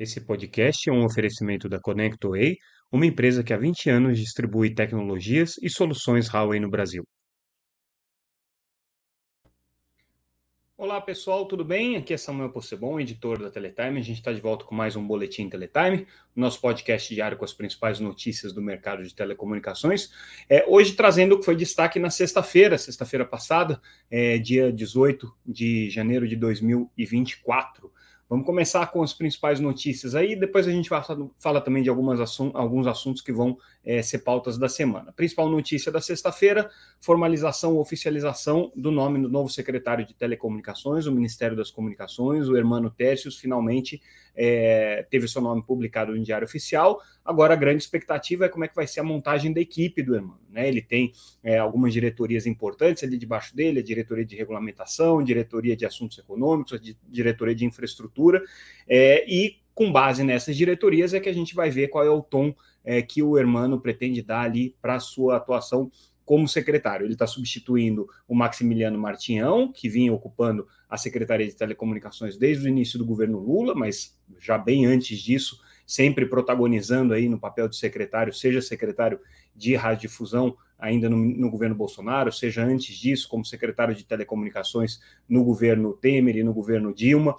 Esse podcast é um oferecimento da ConnectWay, uma empresa que há 20 anos distribui tecnologias e soluções Huawei no Brasil. Olá pessoal, tudo bem? Aqui é Samuel Possebon, editor da Teletime. A gente está de volta com mais um Boletim Teletime, nosso podcast diário com as principais notícias do mercado de telecomunicações. É, hoje trazendo o que foi destaque na sexta-feira, sexta-feira passada, é, dia 18 de janeiro de 2024. Vamos começar com as principais notícias aí, depois a gente fala, também de algumas alguns assuntos que vão é, ser pautas da semana. Principal notícia da sexta-feira: formalização, oficialização do nome do novo secretário de Telecomunicações, o Ministério das Comunicações, o Hermano Tércios, finalmente é, teve seu nome publicado no Diário Oficial. Agora a grande expectativa é como é que vai ser a montagem da equipe do Hermano. Né? Ele tem é, algumas diretorias importantes ali debaixo dele, a diretoria de regulamentação, diretoria de assuntos econômicos, a diretoria de infraestrutura, é, e com base nessas diretorias é que a gente vai ver qual é o tom é, que o Hermano pretende dar ali para a sua atuação como secretário. Ele está substituindo o Maximiliano Martinhão, que vinha ocupando a Secretaria de Telecomunicações desde o início do governo Lula, mas já bem antes disso, sempre protagonizando aí no papel de secretário, seja secretário de radiodifusão ainda no, no, governo Bolsonaro, seja antes disso como secretário de telecomunicações no governo Temer e no governo Dilma.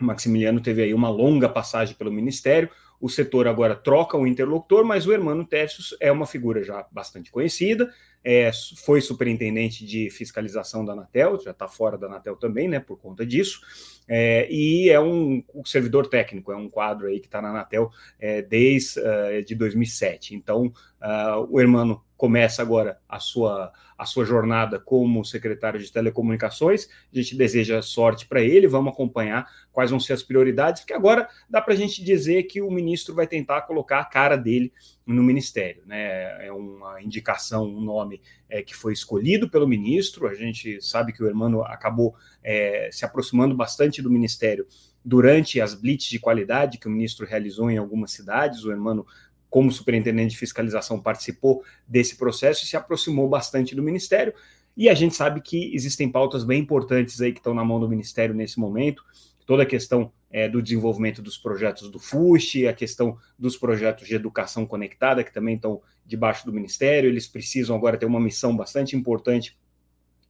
O Maximiliano teve aí uma longa passagem pelo ministério. O setor agora troca o interlocutor, mas o Hermano Tercios é uma figura já bastante conhecida, é, foi superintendente de fiscalização da Anatel, já está fora da Anatel também, né, por conta disso, é, e é um, um, servidor técnico, é um quadro aí que está na Anatel é, desde uh, de 2007. Então, uh, o Hermano começa agora a sua, a sua jornada como secretário de telecomunicações. A gente deseja sorte para ele, vamos acompanhar quais vão ser as prioridades, porque agora dá para a gente dizer que o ministro vai tentar colocar a cara dele no ministério. Né? É uma indicação, um nome é, que foi escolhido pelo ministro. A gente sabe que o Hermano acabou é, se aproximando bastante do ministério durante as blitz de qualidade que o ministro realizou em algumas cidades. O Hermano como superintendente de fiscalização, participou desse processo e se aproximou bastante do Ministério. E a gente sabe que existem pautas bem importantes aí que estão na mão do Ministério nesse momento. Toda a questão é, do desenvolvimento dos projetos do FUST, a questão dos projetos de educação conectada, que também estão debaixo do Ministério. Eles precisam agora ter uma missão bastante importante,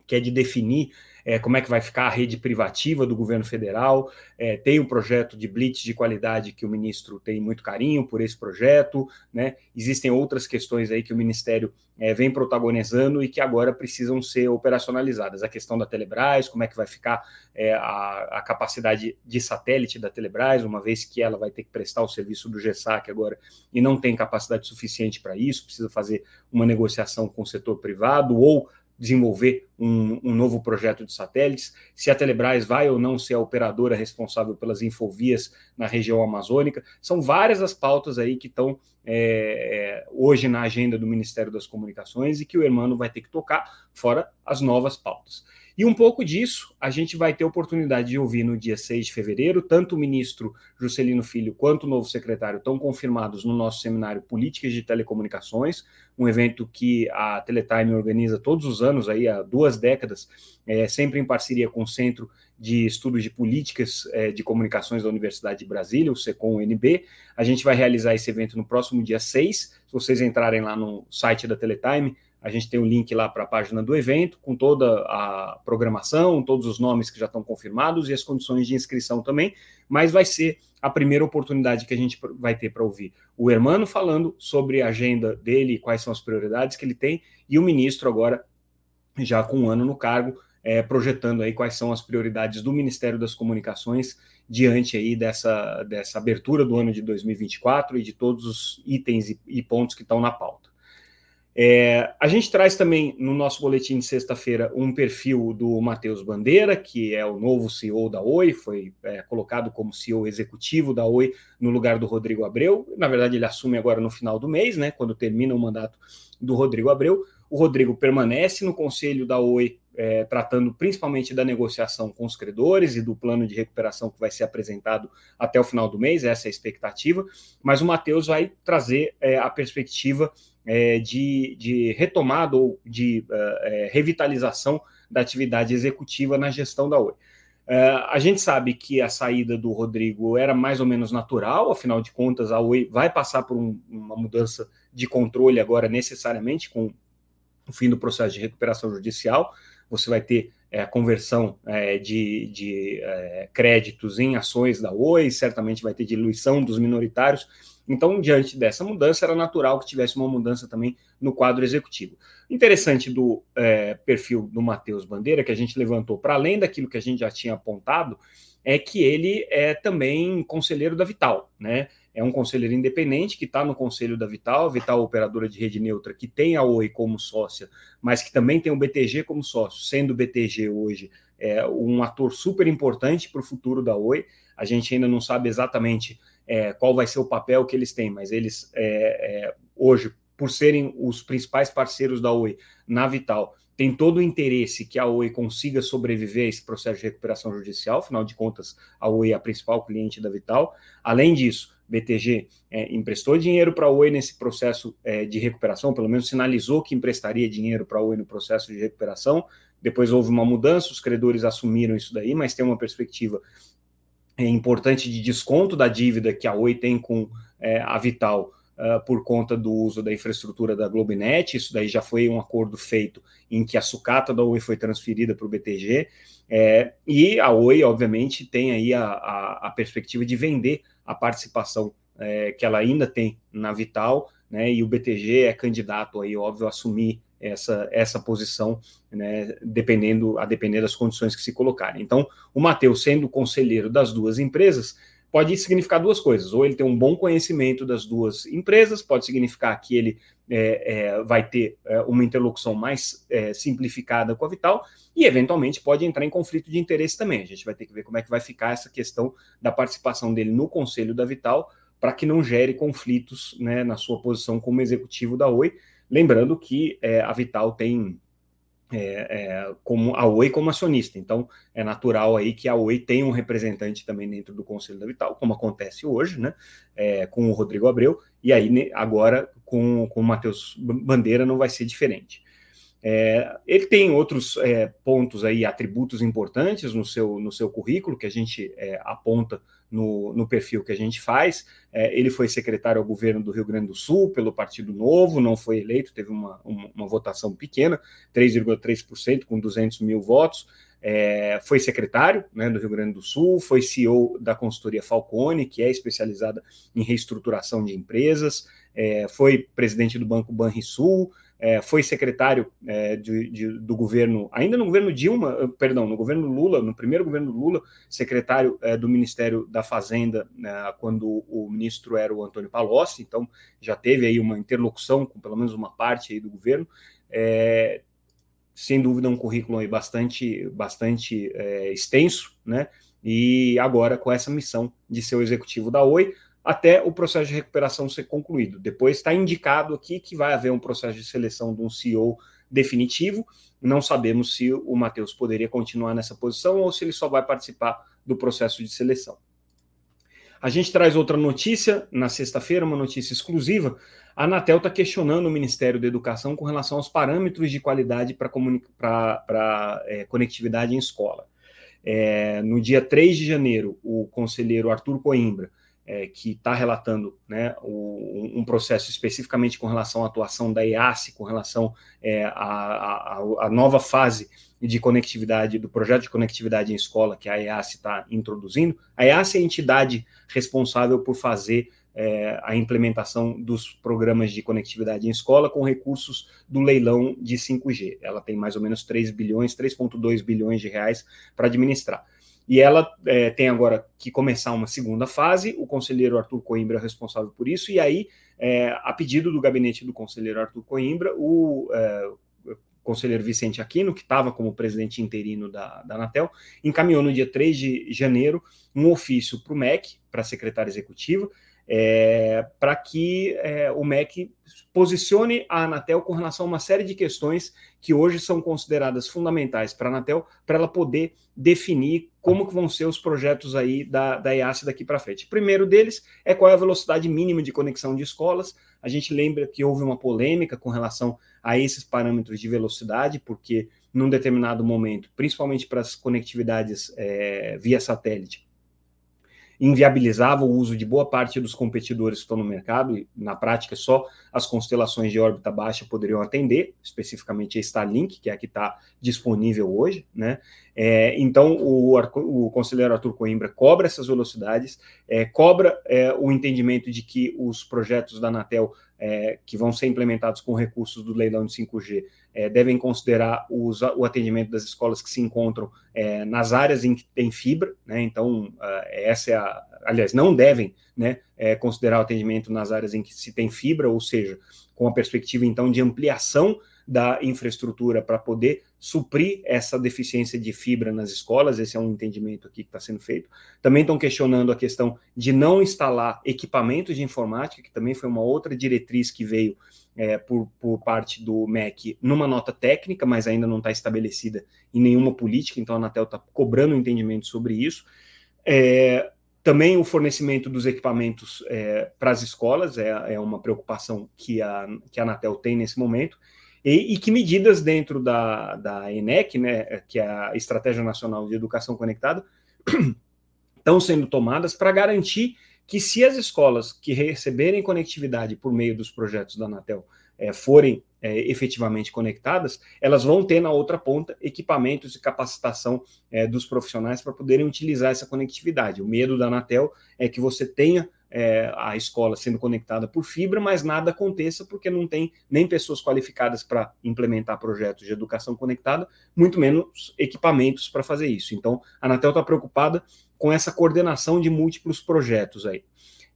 que é de definir é, como é que vai ficar a rede privativa do governo federal. É, tem o um projeto de blitz de qualidade que o ministro tem muito carinho por esse projeto, né? Existem outras questões aí que o Ministério é, vem protagonizando e que agora precisam ser operacionalizadas. A questão da Telebrás, como é que vai ficar é, a, a, capacidade de satélite da Telebrás, uma vez que ela vai ter que prestar o serviço do GESAC agora e não tem capacidade suficiente para isso, precisa fazer uma negociação com o setor privado ou desenvolver um, um, novo projeto de satélites, se a Telebrás vai ou não ser a operadora responsável pelas infovias na região amazônica. São várias as pautas aí que estão é, hoje na agenda do Ministério das Comunicações e que o Hermano vai ter que tocar, fora as novas pautas. E um pouco disso a gente vai ter oportunidade de ouvir no dia 6 de fevereiro, tanto o ministro Juscelino Filho quanto o novo secretário estão confirmados no nosso seminário Políticas de Telecomunicações, um evento que a Teletime organiza todos os anos, aí há duas décadas, é, sempre em parceria com o Centro de Estudos de Políticas é, de Comunicações da Universidade de Brasília, o SECOM-UNB. A gente vai realizar esse evento no próximo dia 6. Se vocês entrarem lá no site da Teletime, a gente tem o um link lá para a página do evento, com toda a programação, todos os nomes que já estão confirmados e as condições de inscrição também, mas vai ser a primeira oportunidade que a gente vai ter para ouvir o Hermano falando sobre a agenda dele, quais são as prioridades que ele tem, e o ministro agora, já com um ano no cargo, é, projetando aí quais são as prioridades do Ministério das Comunicações diante aí dessa, dessa abertura do ano de 2024 e de todos os itens e, e pontos que estão na pauta. É, a gente traz também no nosso boletim de sexta-feira um perfil do Matheus Bandeira, que é o novo CEO da Oi, foi é, colocado como CEO executivo da Oi no lugar do Rodrigo Abreu. Na verdade, ele assume agora no final do mês, né, quando termina o mandato do Rodrigo Abreu. O Rodrigo permanece no conselho da Oi, é, tratando principalmente da negociação com os credores e do plano de recuperação que vai ser apresentado até o final do mês, essa é a expectativa. Mas o Matheus vai trazer é, a perspectiva é, de, de, retomada ou de uh, é, revitalização da atividade executiva na gestão da Oi. Uh, a gente sabe que a saída do Rodrigo era mais ou menos natural, afinal de contas, a Oi vai passar por um, uma mudança de controle agora, necessariamente, com o fim do processo de recuperação judicial. Você vai ter é, conversão é, de, de é, créditos em ações da Oi, certamente vai ter diluição dos minoritários. Então, diante dessa mudança, era natural que tivesse uma mudança também no quadro executivo. Interessante do é, perfil do Matheus Bandeira, que a gente levantou, para além daquilo que a gente já tinha apontado, é que ele é também conselheiro da Vital, né? É um conselheiro independente que está no conselho da Vital, Vital operadora de rede neutra, que tem a Oi como sócia, mas que também tem o BTG como sócio, sendo o BTG hoje é, um ator super importante para o futuro da Oi. A gente ainda não sabe exatamente é, qual vai ser o papel que eles têm, mas eles é, é, hoje, por serem os principais parceiros da Oi na Vital, tem todo o interesse que a Oi consiga sobreviver a esse processo de recuperação judicial, afinal de contas, a Oi é a principal cliente da Vital. Além disso, BTG é, emprestou dinheiro para a Oi nesse processo é, de recuperação, pelo menos sinalizou que emprestaria dinheiro para a Oi no processo de recuperação. Depois houve uma mudança, os credores assumiram isso daí, mas tem uma perspectiva é, importante de desconto da dívida que a Oi tem com é, a Vital uh, por conta do uso da infraestrutura da Globinet. Isso daí já foi um acordo feito em que a sucata da Oi foi transferida para o BTG. É, e a Oi, obviamente, tem aí a, a, a perspectiva de vender a participação é, que ela ainda tem na Vital, né? E o BTG é candidato aí, óbvio, a assumir essa, essa posição, né, dependendo a depender das condições que se colocarem. Então, o Matheus, sendo conselheiro das duas empresas, pode significar duas coisas. Ou ele tem um bom conhecimento das duas empresas, pode significar que ele é, é, vai ter é, uma interlocução mais é, simplificada com a Vital, e eventualmente pode entrar em conflito de interesse também. A gente vai ter que ver como é que vai ficar essa questão da participação dele no conselho da Vital, para que não gere conflitos né, na sua posição como executivo da Oi. Lembrando que é, a Vital tem é, é, como a Oi como acionista. Então, é natural aí que a Oi tenha um representante também dentro do Conselho da Vital, como acontece hoje, né? É, com o Rodrigo Abreu, e aí agora com, com o Matheus Bandeira não vai ser diferente. É, ele tem outros é, pontos aí, atributos importantes no seu, no seu currículo, que a gente é, aponta no, no, perfil que a gente faz. É, ele foi secretário ao governo do Rio Grande do Sul pelo Partido Novo, não foi eleito, teve uma, uma, uma votação pequena, 3,3%, com 200 mil votos. É, foi secretário né, do Rio Grande do Sul, foi CEO da consultoria Falcone, que é especializada em reestruturação de empresas, é, foi presidente do Banco Banrisul, é, foi secretário é, de, de, do governo, ainda no governo Dilma, eh, perdão, no governo Lula, no primeiro governo Lula, secretário é, do Ministério da Fazenda, né, quando o ministro era o Antônio Palocci, então já teve aí uma interlocução com pelo menos uma parte aí do governo. É, sem dúvida, um currículo aí bastante, bastante é, extenso, né? E agora com essa missão de ser o executivo da Oi, até o processo de recuperação ser concluído. Depois está indicado aqui que vai haver um processo de seleção de um CEO definitivo. Não sabemos se o Matheus poderia continuar nessa posição ou se ele só vai participar do processo de seleção. A gente traz outra notícia na sexta-feira, uma notícia exclusiva. A Anatel está questionando o Ministério da Educação com relação aos parâmetros de qualidade para é, conectividade em escola. É, no dia 3 de janeiro, o conselheiro Arthur Coimbra é, que está relatando né, o, um processo especificamente com relação à atuação da EAC, com relação é, à, à, nova fase de conectividade, do projeto de conectividade em escola que a EAC está introduzindo. A EAC é a entidade responsável por fazer é, a implementação dos programas de conectividade em escola com recursos do leilão de 5G. Ela tem mais ou menos 3 bilhões, 3,2 bilhões de reais para administrar. E ela é, tem agora que começar uma segunda fase, o conselheiro Arthur Coimbra é responsável por isso, e aí, é, a pedido do gabinete do conselheiro Arthur Coimbra, o é, conselheiro Vicente Aquino, que estava como presidente interino da, da Anatel, encaminhou no dia 3 de janeiro um ofício para o MEC, para a secretária executiva, é, para que é, o MEC posicione a Anatel com relação a uma série de questões que hoje são consideradas fundamentais para a Anatel, para ela poder definir como que vão ser os projetos aí da, da EAC daqui para frente. O primeiro deles é qual é a velocidade mínima de conexão de escolas. A gente lembra que houve uma polêmica com relação a esses parâmetros de velocidade, porque num determinado momento, principalmente para as conectividades é, via satélite, inviabilizava o uso de boa parte dos competidores que estão no mercado, e na prática só as constelações de órbita baixa poderiam atender, especificamente a Starlink, que é a que está disponível hoje, né? É, então o, o, conselheiro Arthur Coimbra cobra essas velocidades, é, cobra é, o entendimento de que os projetos da Anatel é, que vão ser implementados com recursos do leilão de 5G é, devem considerar os, o atendimento das escolas que se encontram é, nas áreas em que tem fibra, né? Então, essa é a. Aliás, não devem né, é, considerar o atendimento nas áreas em que se tem fibra, ou seja, com a perspectiva então de ampliação da infraestrutura para poder suprir essa deficiência de fibra nas escolas, esse é um entendimento aqui que está sendo feito. Também estão questionando a questão de não instalar equipamentos de informática, que também foi uma outra diretriz que veio é, por, por parte do MEC numa nota técnica, mas ainda não está estabelecida em nenhuma política, então a Anatel está cobrando um entendimento sobre isso. É, também o fornecimento dos equipamentos é, para as escolas é, é, uma preocupação que a, que a Anatel tem nesse momento. E, e, que medidas dentro da, da ENEC, né, que é a Estratégia Nacional de Educação Conectada, estão sendo tomadas para garantir que se as escolas que receberem conectividade por meio dos projetos da Anatel é, forem é, efetivamente conectadas, elas vão ter na outra ponta equipamentos e capacitação é, dos profissionais para poderem utilizar essa conectividade. O medo da Anatel é que você tenha é, a escola sendo conectada por fibra, mas nada aconteça porque não tem nem pessoas qualificadas para implementar projetos de educação conectada, muito menos equipamentos para fazer isso. Então, a Anatel está preocupada com essa coordenação de múltiplos projetos aí.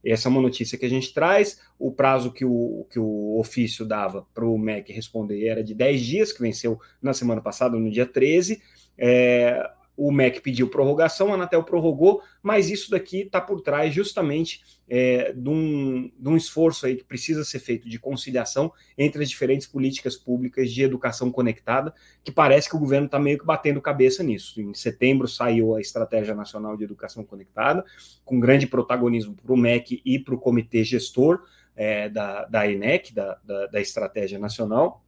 Essa é uma notícia que a gente traz. O prazo que o, que o ofício dava para o MEC responder era de 10 dias, que venceu na semana passada, no dia 13. É, o MEC pediu prorrogação, a Anatel prorrogou, mas isso daqui está por trás justamente é, de, um, de, um, esforço aí que precisa ser feito de conciliação entre as diferentes políticas públicas de educação conectada, que parece que o governo está meio que batendo cabeça nisso. Em setembro saiu a Estratégia Nacional de Educação Conectada, com grande protagonismo para o MEC e para o comitê gestor é, da, da ENEC, da, da, da Estratégia Nacional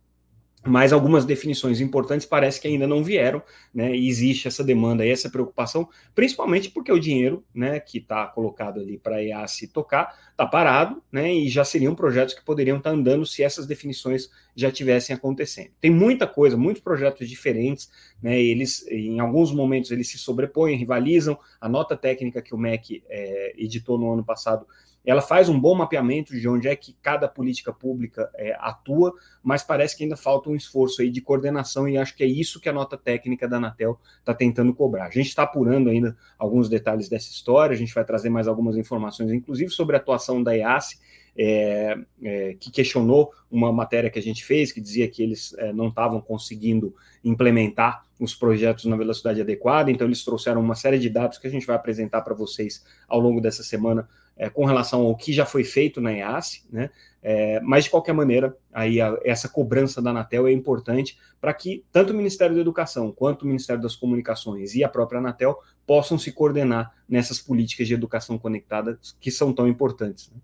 mas algumas definições importantes parece que ainda não vieram, né? E existe essa demanda e essa preocupação, principalmente porque o dinheiro, né, que está colocado ali para a EAC tocar, está parado, né? E já seriam projetos que poderiam estar tá andando se essas definições já tivessem acontecendo. Tem muita coisa, muitos projetos diferentes, né? Eles, em alguns momentos, eles se sobrepõem, rivalizam. A nota técnica que o MEC é, editou no ano passado ela faz um bom mapeamento de onde é que cada política pública é, atua, mas parece que ainda falta um esforço aí de coordenação e acho que é isso que a nota técnica da Anatel está tentando cobrar. A gente está apurando ainda alguns detalhes dessa história, a gente vai trazer mais algumas informações, inclusive sobre a atuação da EASE, é, é, que questionou uma matéria que a gente fez, que dizia que eles é, não estavam conseguindo implementar os projetos na velocidade adequada, então eles trouxeram uma série de dados que a gente vai apresentar para vocês ao longo dessa semana é, com relação ao que já foi feito na EAS, né? É, mas de qualquer maneira, aí a, essa cobrança da Anatel é importante para que tanto o Ministério da Educação quanto o Ministério das Comunicações e a própria Anatel possam se coordenar nessas políticas de educação conectada que são tão importantes. Né?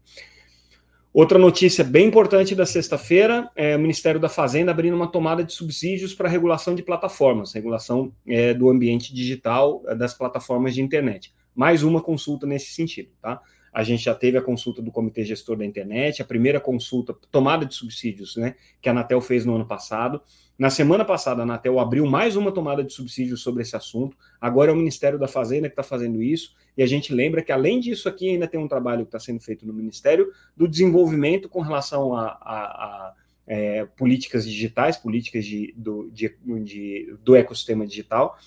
Outra notícia bem importante da sexta-feira é o Ministério da Fazenda abrindo uma tomada de subsídios para regulação de plataformas, regulação é, do ambiente digital é, das plataformas de internet. Mais uma consulta nesse sentido, tá? A gente já teve a consulta do Comitê Gestor da Internet, a primeira consulta, tomada de subsídios, né, que a Anatel fez no ano passado. Na semana passada, a Anatel abriu mais uma tomada de subsídios sobre esse assunto. Agora é o Ministério da Fazenda que está fazendo isso. E a gente lembra que, além disso, aqui ainda tem um trabalho que está sendo feito no Ministério do desenvolvimento com relação a, a, a é, políticas digitais, políticas de, do, de, de, do ecossistema digital,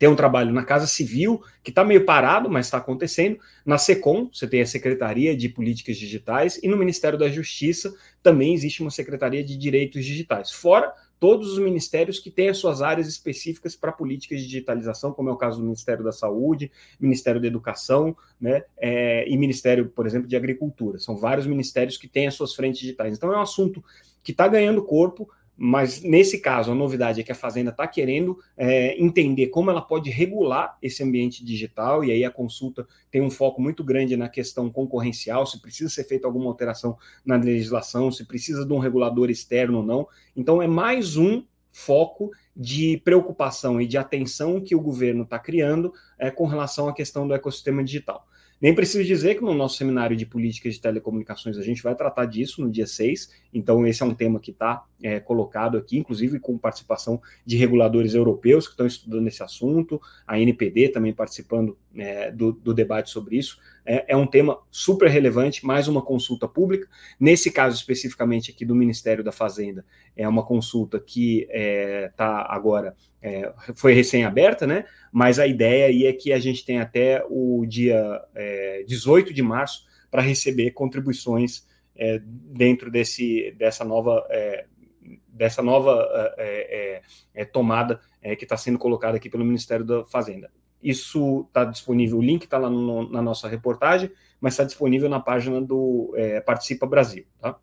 tem um trabalho na Casa Civil, que está meio parado, mas está acontecendo. Na SECOM, você tem a Secretaria de Políticas Digitais, e no Ministério da Justiça também existe uma Secretaria de Direitos Digitais. Fora todos os ministérios que têm as suas áreas específicas para políticas de digitalização, como é o caso do Ministério da Saúde, Ministério da Educação, né, é, e Ministério, por exemplo, de Agricultura. São vários ministérios que têm as suas frentes digitais. Então é um assunto que está ganhando corpo, mas nesse caso, a novidade é que a Fazenda está querendo é, entender como ela pode regular esse ambiente digital, e aí a consulta tem um foco muito grande na questão concorrencial, se precisa ser feita alguma alteração na legislação, se precisa de um regulador externo ou não. Então, é mais um foco de preocupação e de atenção que o governo está criando é, com relação à questão do ecossistema digital. Nem preciso dizer que no nosso seminário de políticas de telecomunicações a gente vai tratar disso no dia 6, então esse é um tema que está é, colocado aqui, inclusive com participação de reguladores europeus que estão estudando esse assunto, a NPD também participando é, do, do, debate sobre isso. É, é, um tema super relevante, mais uma consulta pública. Nesse caso especificamente aqui do Ministério da Fazenda, é uma consulta que está é, agora é, foi recém-aberta, né? Mas a ideia aí é que a gente tem até o dia é, 18 de março para receber contribuições é, dentro desse, dessa nova, é, dessa nova é, é, tomada que está sendo colocada aqui pelo Ministério da Fazenda. Isso está disponível, o link está lá no, na nossa reportagem, mas está disponível na página do Participa Brasil, tá?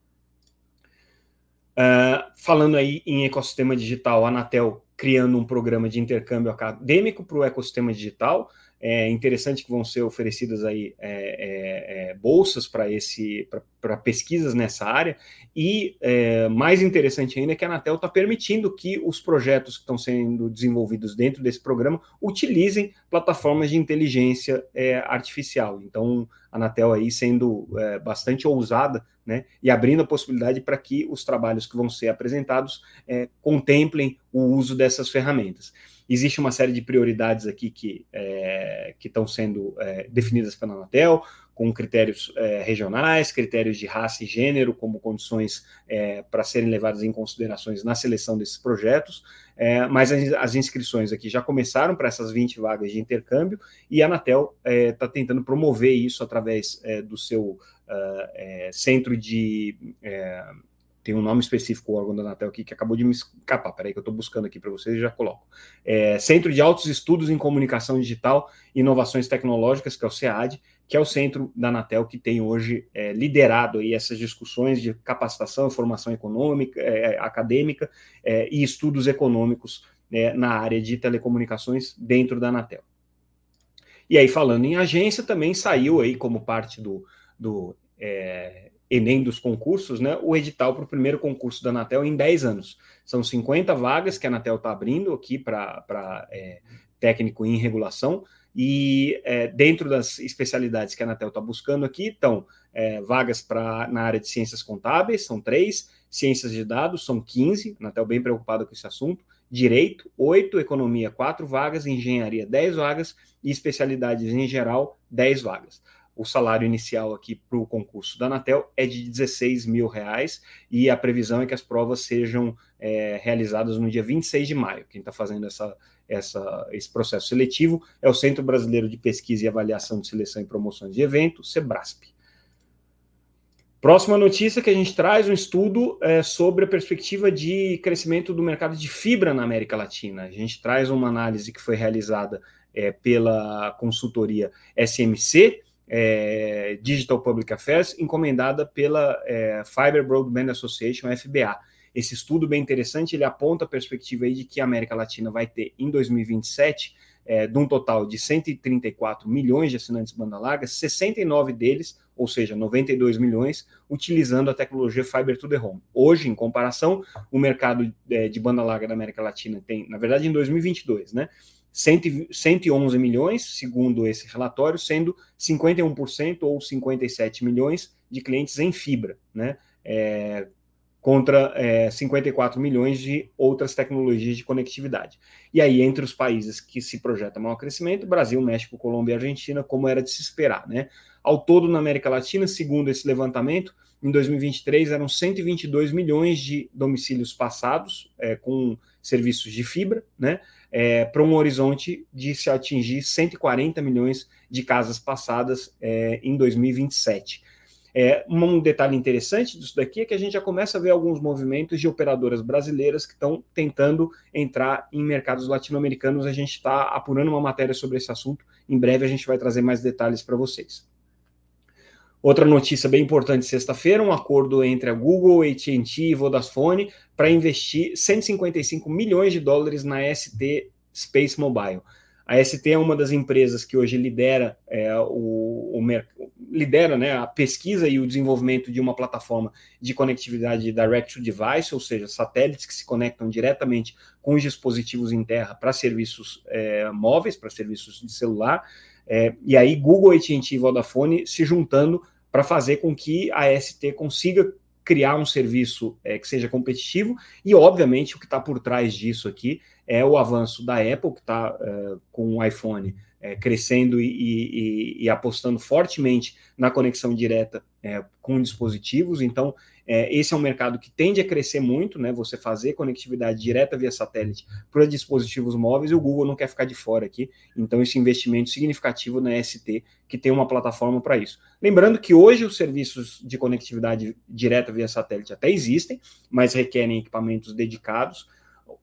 Uh, falando aí em ecossistema digital, a Anatel criando um programa de intercâmbio acadêmico para o ecossistema digital. É interessante que vão ser oferecidas aí é, é, é bolsas para esse para pesquisas nessa área e é, mais interessante ainda é que a Anatel está permitindo que os projetos que estão sendo desenvolvidos dentro desse programa utilizem plataformas de inteligência é, artificial. Então a Anatel aí sendo é, bastante ousada né, e abrindo a possibilidade para que os trabalhos que vão ser apresentados contemplem o uso dessas ferramentas. Existe uma série de prioridades aqui que é, estão sendo é, definidas pela Anatel, com critérios é, regionais, critérios de raça e gênero como condições é, para serem levadas em considerações na seleção desses projetos, é, mas as, as, inscrições aqui já começaram para essas 20 vagas de intercâmbio e a Anatel está é, tentando promover isso através do seu uh, centro de tem um nome específico, o órgão da Anatel aqui, que acabou de me escapar. Peraí, que eu estou buscando aqui para vocês e já coloco. É, Centro de Altos Estudos em Comunicação Digital e Inovações Tecnológicas, que é o CEAD, que é o centro da Anatel que tem hoje é, liderado aí essas discussões de capacitação, formação econômica, é, é acadêmica é, e estudos econômicos é, na área de telecomunicações dentro da Anatel. E aí, falando em agência, também saiu aí como parte do, do é, Enem dos concursos, né, o edital para o primeiro concurso da Anatel em 10 anos. São 50 vagas que a Anatel está abrindo aqui para é, técnico em regulação, e é, dentro das especialidades que a Anatel está buscando aqui, estão é, vagas para na área de ciências contábeis, são três, ciências de dados, são 15, a Anatel bem preocupada com esse assunto, direito, oito, economia, quatro vagas, engenharia, 10 vagas, e especialidades em geral, 10 vagas o salário inicial aqui para o concurso da Anatel é de 16 mil reais e a previsão é que as provas sejam é, realizadas no dia 26 de maio. Quem está fazendo essa, essa, esse processo seletivo é o Centro Brasileiro de Pesquisa e Avaliação de Seleção e Promoções de Evento, SEBRASP. Próxima notícia que a gente traz um estudo é, sobre a perspectiva de crescimento do mercado de fibra na América Latina. A gente traz uma análise que foi realizada é, pela consultoria SMC, é, Digital Public Affairs, encomendada pela é, Fiber Broadband Association, FBA. Esse estudo bem interessante, ele aponta a perspectiva aí de que a América Latina vai ter, em 2027, é, de um total de 134 milhões de assinantes banda larga, 69 deles, ou seja, 92 milhões, utilizando a tecnologia Fiber to the Home. Hoje, em comparação, o mercado é, de banda larga da América Latina tem, na verdade, em 2022, né? 111 milhões, segundo esse relatório, sendo 51% ou 57 milhões de clientes em fibra, né? É, contra é, 54 milhões de outras tecnologias de conectividade. E aí, entre os países que se projeta maior crescimento, Brasil, México, Colômbia e Argentina, como era de se esperar, né? Ao todo, na América Latina, segundo esse levantamento, em 2023 eram 122 milhões de domicílios passados é, com serviços de fibra, né? É, para um horizonte de se atingir 140 milhões de casas passadas é, em 2027. É, um detalhe interessante disso daqui é que a gente já começa a ver alguns movimentos de operadoras brasileiras que estão tentando entrar em mercados latino-americanos. A gente está apurando uma matéria sobre esse assunto. Em breve a gente vai trazer mais detalhes para vocês. Outra notícia bem importante sexta-feira, um acordo entre a Google, AT&T e Vodafone para investir 155 milhões de dólares na ST Space Mobile. A ST é uma das empresas que hoje lidera, é, o, o, lidera né, a pesquisa e o desenvolvimento de uma plataforma de conectividade direct to device, ou seja, satélites que se conectam diretamente com os dispositivos em terra para serviços é, móveis, para serviços de celular. É, e aí Google, AT&T e Vodafone se juntando para fazer com que a ST consiga criar um serviço é, que seja competitivo. E, obviamente, o que está por trás disso aqui é o avanço da Apple, que está é, com o iPhone é, crescendo e, e, e, apostando fortemente na conexão direta é, com dispositivos. Então, é, esse é um mercado que tende a crescer muito, né? Você fazer conectividade direta via satélite para dispositivos móveis, e o Google não quer ficar de fora aqui. Então, esse investimento significativo na ST, que tem uma plataforma para isso. Lembrando que hoje os serviços de conectividade direta via satélite até existem, mas requerem equipamentos dedicados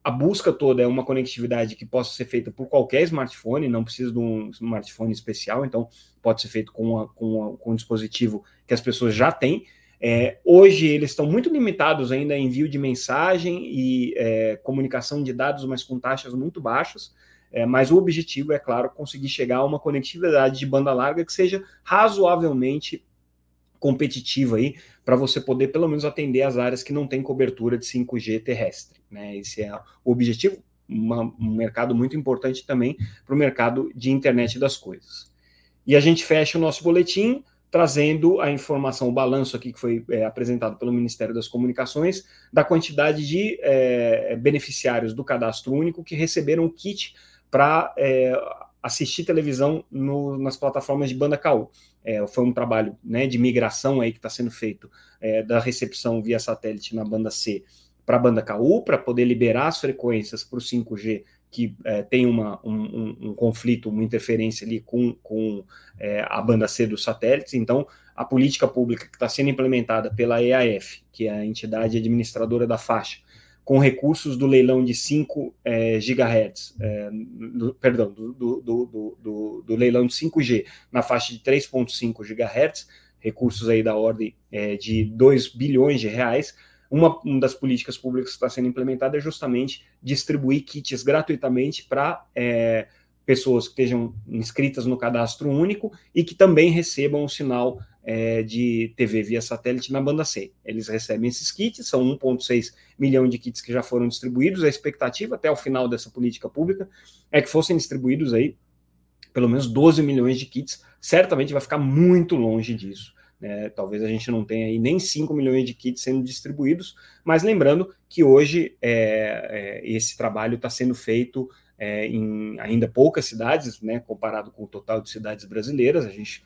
a busca toda é uma conectividade que possa ser feita por qualquer smartphone, não precisa de um smartphone especial, então pode ser feito com, a, com, a, com um dispositivo que as pessoas já têm. É, hoje eles estão muito limitados ainda em envio de mensagem e é, comunicação de dados, mas com taxas muito baixas. É, mas o objetivo é, claro, conseguir chegar a uma conectividade de banda larga que seja razoavelmente competitiva aí, para você poder pelo menos atender as áreas que não têm cobertura de 5G terrestre. Né? Esse é o objetivo, uma, um mercado muito importante também para o mercado de internet das coisas. E a gente fecha o nosso boletim trazendo a informação, o balanço aqui que foi é, apresentado pelo Ministério das Comunicações, da quantidade de é, beneficiários do cadastro único que receberam o kit para é, assistir televisão no, nas plataformas de banda KU. É, foi um trabalho né, de migração aí que está sendo feito é, da recepção via satélite na banda C para a banda KU, para poder liberar as frequências para o 5G que é, tem uma, um, um, um, conflito, uma interferência ali com, com é, a banda C dos satélites. Então, a política pública que está sendo implementada pela EAF, que é a entidade administradora da faixa, com recursos do leilão de 5 é, GHz, é, do, perdão, do, do, do, leilão de 5G na faixa de 3,5 GHz, recursos aí da ordem é, de 2 bilhões de reais. Uma, uma, das políticas públicas que está sendo implementada é justamente distribuir kits gratuitamente para é, pessoas que estejam inscritas no cadastro único e que também recebam o sinal é, de TV via satélite na banda C. Eles recebem esses kits, são 1,6 milhão de kits que já foram distribuídos. A expectativa até o final dessa política pública é que fossem distribuídos aí pelo menos 12 milhões de kits. Certamente vai ficar muito longe disso. Né? Talvez a gente não tenha aí nem 5 milhões de kits sendo distribuídos, mas lembrando que hoje é, é, esse trabalho está sendo feito é, em ainda poucas cidades, né, comparado com o total de cidades brasileiras. A gente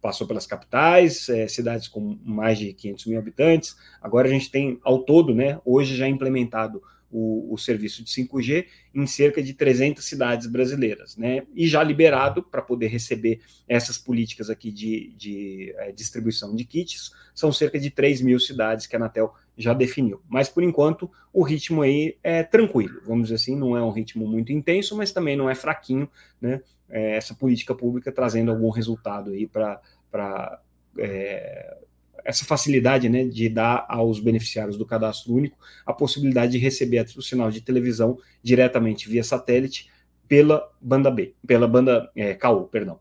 passou pelas capitais, é, cidades com mais de 500 mil habitantes. Agora a gente tem, ao todo, né, hoje já implementado o, o, serviço de 5G em cerca de 300 cidades brasileiras, né? E já liberado para poder receber essas políticas aqui de, de é, distribuição de kits, são cerca de 3 mil cidades que a Anatel já definiu. Mas por enquanto o ritmo aí é tranquilo, vamos dizer assim, não é um ritmo muito intenso, mas também não é fraquinho, né? É, essa política pública trazendo algum resultado aí para é, essa facilidade né, de dar aos beneficiários do cadastro único a possibilidade de receber o sinal de televisão diretamente via satélite pela banda B, pela banda é, KU, perdão.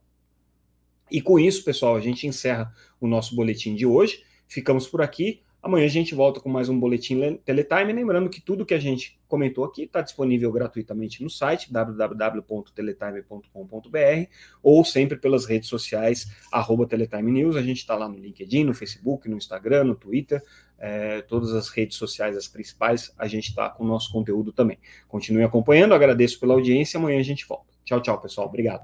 E com isso, pessoal, a gente encerra o nosso boletim de hoje. Ficamos por aqui. Amanhã a gente volta com mais um boletim Teletime. Lembrando que tudo que a gente comentou aqui está disponível gratuitamente no site www.teletime.com.br ou sempre pelas redes sociais Teletime News. A gente está lá no LinkedIn, no Facebook, no Instagram, no Twitter, é, todas as redes sociais, as principais, a gente está com o nosso conteúdo também. Continue acompanhando, agradeço pela audiência. Amanhã a gente volta. Tchau, tchau, pessoal. Obrigado.